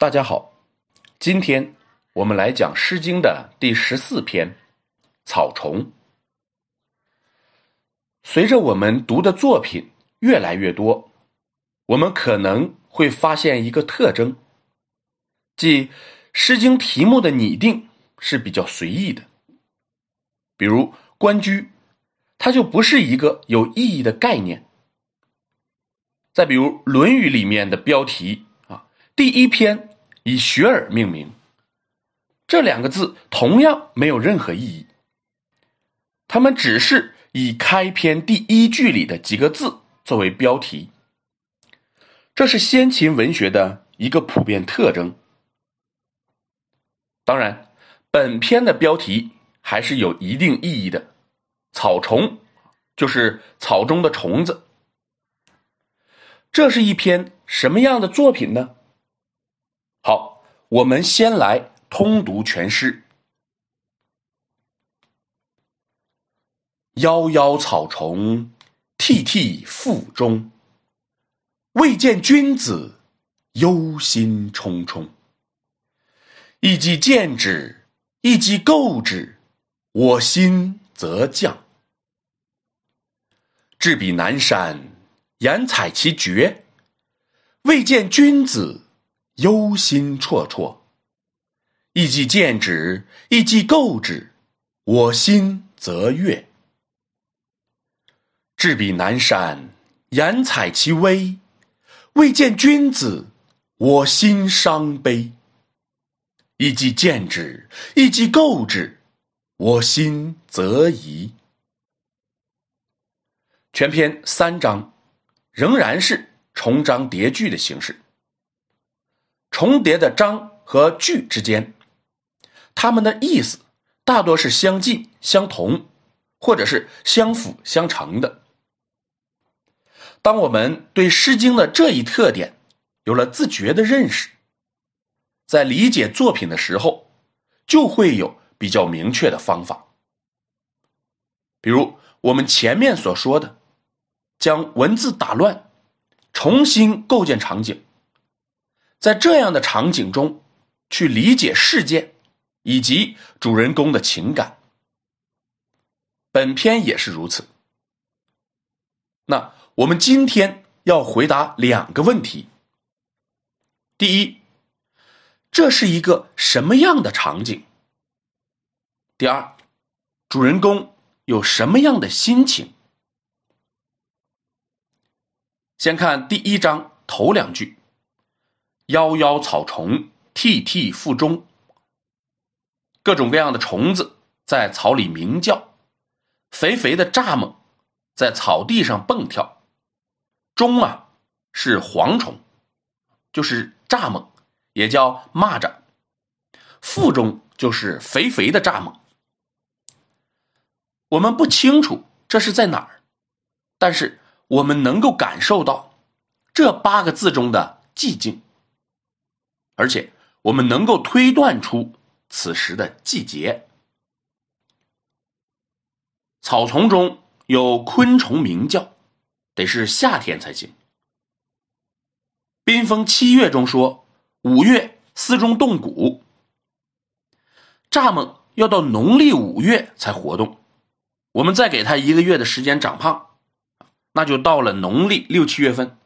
大家好，今天我们来讲《诗经》的第十四篇《草虫》。随着我们读的作品越来越多，我们可能会发现一个特征，即《诗经》题目的拟定是比较随意的。比如“关雎”，它就不是一个有意义的概念。再比如《论语》里面的标题啊，第一篇以学而命名，这两个字同样没有任何意义。他们只是以开篇第一句里的几个字作为标题，这是先秦文学的一个普遍特征。当然，本篇的标题还是有一定意义的，“草虫”就是草中的虫子。这是一篇什么样的作品呢？好，我们先来通读全诗。夭夭草虫，惕惕腹中。未见君子，忧心忡忡。一击见之，一击构之，我心则降。至彼南山。言采其绝，未见君子，忧心忡忡。一击见之，一击构之，我心则悦。至彼南山，言采其微，未见君子，我心伤悲。一击见之，一击构之，我心则疑。全篇三章。仍然是重章叠句的形式，重叠的章和句之间，它们的意思大多是相近、相同，或者是相辅相成的。当我们对《诗经》的这一特点有了自觉的认识，在理解作品的时候，就会有比较明确的方法。比如我们前面所说的。将文字打乱，重新构建场景，在这样的场景中去理解事件以及主人公的情感。本篇也是如此。那我们今天要回答两个问题：第一，这是一个什么样的场景？第二，主人公有什么样的心情？先看第一章头两句：“夭夭草虫，涕涕腹中。”各种各样的虫子在草里鸣叫，肥肥的蚱蜢在草地上蹦跳。中啊是蝗虫，就是蚱蜢，也叫蚂蚱。腹中就是肥肥的蚱蜢。我们不清楚这是在哪儿，但是。我们能够感受到这八个字中的寂静，而且我们能够推断出此时的季节。草丛中有昆虫鸣叫，得是夏天才行。冰封七月中说五月丝中动骨，蚱蜢要到农历五月才活动，我们再给它一个月的时间长胖。那就到了农历六七月份，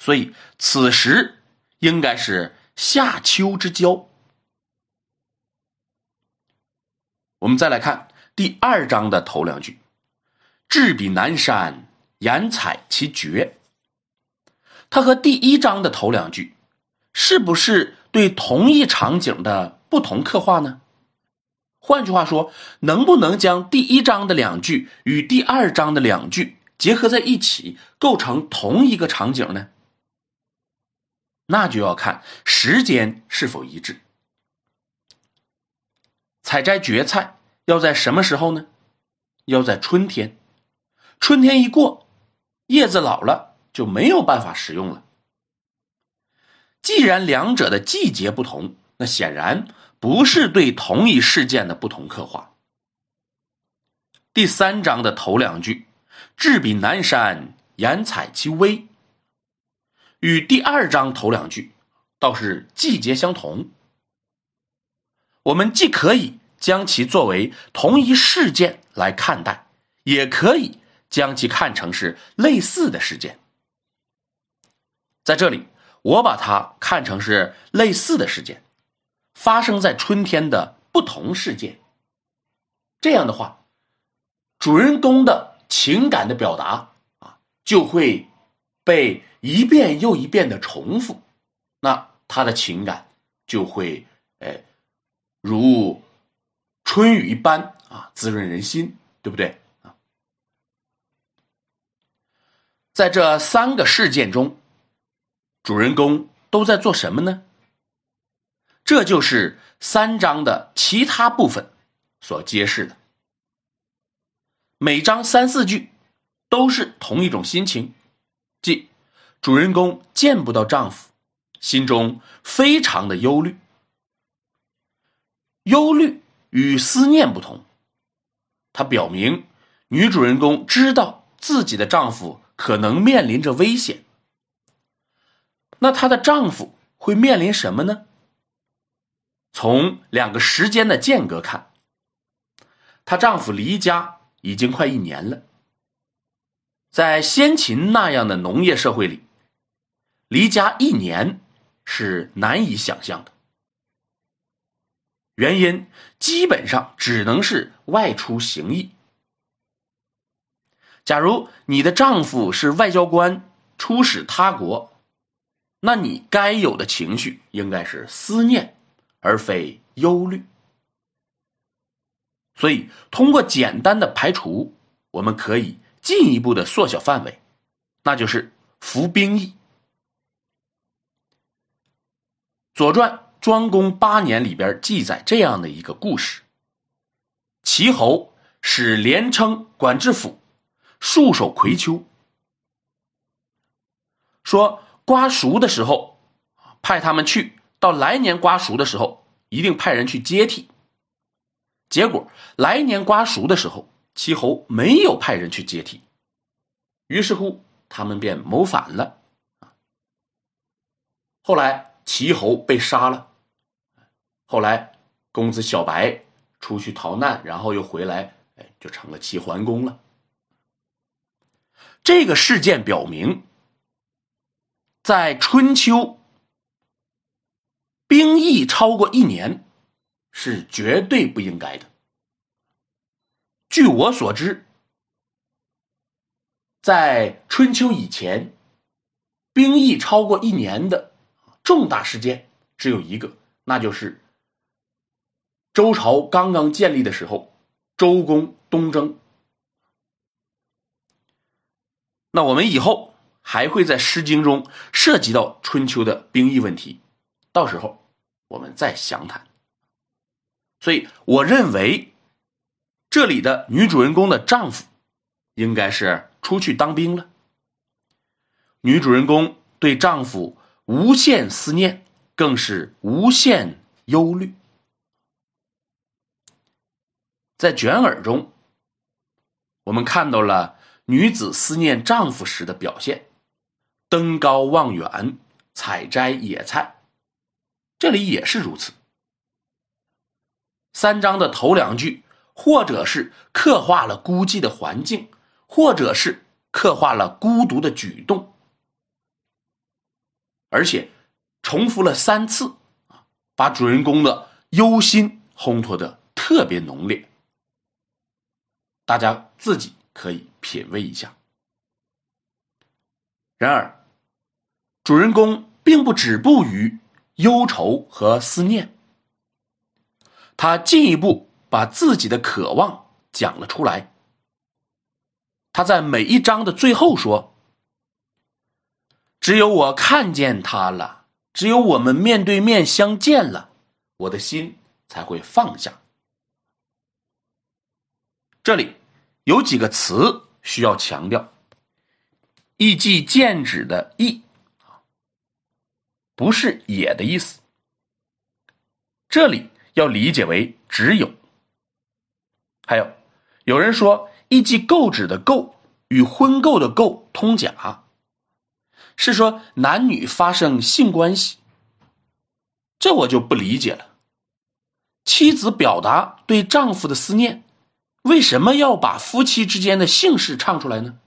所以此时应该是夏秋之交。我们再来看第二章的头两句：“至彼南山，言采其绝。”它和第一章的头两句是不是对同一场景的不同刻画呢？换句话说，能不能将第一章的两句与第二章的两句？结合在一起构成同一个场景呢？那就要看时间是否一致。采摘蕨菜要在什么时候呢？要在春天。春天一过，叶子老了就没有办法食用了。既然两者的季节不同，那显然不是对同一事件的不同刻画。第三章的头两句。至彼南山，言采其微。与第二章头两句倒是季节相同。我们既可以将其作为同一事件来看待，也可以将其看成是类似的事件。在这里，我把它看成是类似的事件，发生在春天的不同事件。这样的话，主人公的情感的表达啊，就会被一遍又一遍的重复，那他的情感就会，哎，如春雨一般啊，滋润人心，对不对啊？在这三个事件中。主人公都在做什么呢？这就是三章的其他部分所揭示的。每章三四句都是同一种心情，即主人公见不到丈夫，心中非常的忧虑。忧虑与思念不同，它表明女主人公知道自己的丈夫可能面临着危险。那她的丈夫会面临什么呢？从两个时间的间隔看，她丈夫离家已经快一年了。在先秦那样的农业社会里，离家一年是难以想象的。原因基本上只能是外出行役。假如你的丈夫是外交官，出使他国。那你该有的情绪应该是思念，而非忧虑。所以，通过简单的排除，我们可以进一步的缩小范围，那就是服兵役。《左传》庄公八年里边记载这样的一个故事：齐侯使连称管制府戍守葵丘，说。瓜熟的时候，派他们去；到来年瓜熟的时候，一定派人去接替。结果来年瓜熟的时候，齐侯没有派人去接替，于是乎他们便谋反了。后来齐侯被杀了。后来公子小白出去逃难，然后又回来，哎，就成了齐桓公了。这个事件表明。在春秋，兵役超过一年是绝对不应该的。据我所知，在春秋以前，兵役超过一年的重大事件只有一个，那就是周朝刚刚建立的时候，周公东征。那我们以后。还会在《诗经》中涉及到春秋的兵役问题，到时候我们再详谈。所以，我认为这里的女主人公的丈夫应该是出去当兵了。女主人公对丈夫无限思念，更是无限忧虑。在卷耳中，我们看到了女子思念丈夫时的表现。登高望远，采摘野菜，这里也是如此。三章的头两句，或者是刻画了孤寂的环境，或者是刻画了孤独的举动，而且重复了三次，啊，把主人公的忧心烘托的特别浓烈。大家自己可以品味一下。然而。主人公并不止步于忧愁和思念，他进一步把自己的渴望讲了出来。他在每一章的最后说：“只有我看见他了，只有我们面对面相见了，我的心才会放下。”这里有几个词需要强调：“意即见指”的“意”。不是“也”的意思，这里要理解为只有。还有，有人说“一记构指”的“构”与婚购的“购”通假，是说男女发生性关系，这我就不理解了。妻子表达对丈夫的思念，为什么要把夫妻之间的姓氏唱出来呢？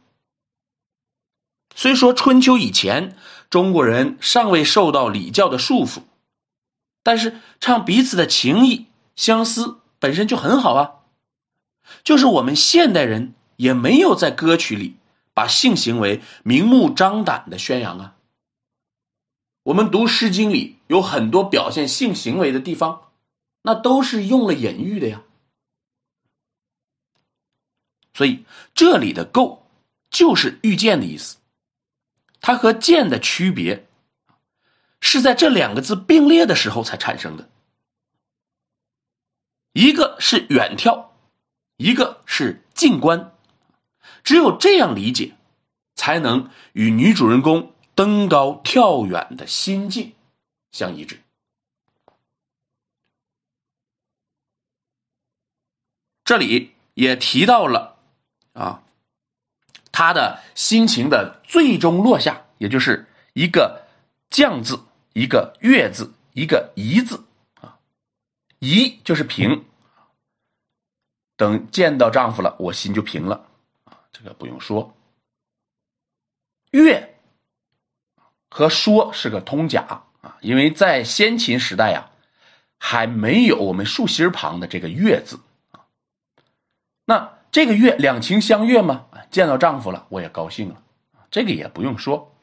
虽说春秋以前中国人尚未受到礼教的束缚，但是唱彼此的情谊相思本身就很好啊。就是我们现代人也没有在歌曲里把性行为明目张胆的宣扬啊。我们读《诗经》里有很多表现性行为的地方，那都是用了隐喻的呀。所以这里的“构”就是遇见的意思。它和“见”的区别，是在这两个字并列的时候才产生的。一个是远眺，一个是静观，只有这样理解，才能与女主人公。登高跳远的心境相一致。这里也提到了啊，他的心情的最终落下，也就是一个“降”字，一个“月”字，一个“夷”字啊，“夷”就是平。等见到丈夫了，我心就平了啊，这个不用说。月。和说是个通假啊，因为在先秦时代呀，还没有我们竖心旁的这个“月”字啊。那这个“月”两情相悦吗？见到丈夫了，我也高兴了这个也不用说。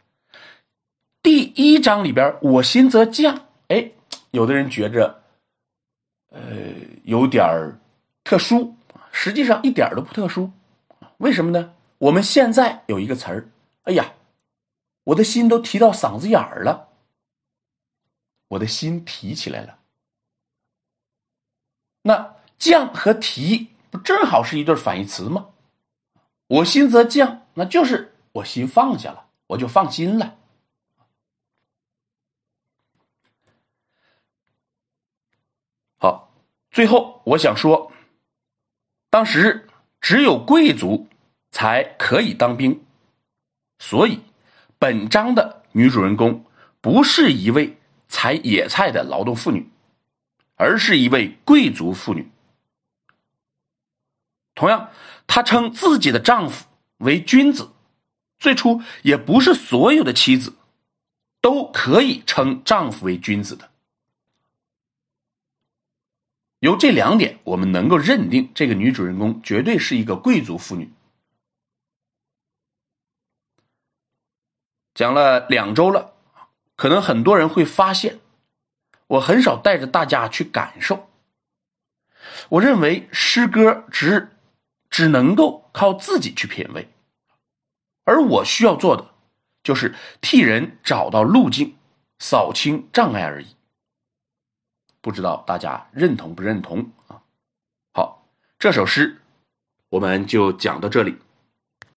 第一章里边，我心则降。哎，有的人觉着，呃，有点儿特殊，实际上一点都不特殊。为什么呢？我们现在有一个词儿，哎呀。我的心都提到嗓子眼儿了，我的心提起来了。那降和提不正好是一对反义词吗？我心则降，那就是我心放下了，我就放心了。好，最后我想说，当时只有贵族才可以当兵，所以。本章的女主人公不是一位采野菜的劳动妇女，而是一位贵族妇女。同样，她称自己的丈夫为君子。最初，也不是所有的妻子都可以称丈夫为君子的。由这两点，我们能够认定这个女主人公绝对是一个贵族妇女。讲了两周了，可能很多人会发现，我很少带着大家去感受。我认为诗歌只只能够靠自己去品味，而我需要做的就是替人找到路径，扫清障碍而已。不知道大家认同不认同啊？好，这首诗我们就讲到这里。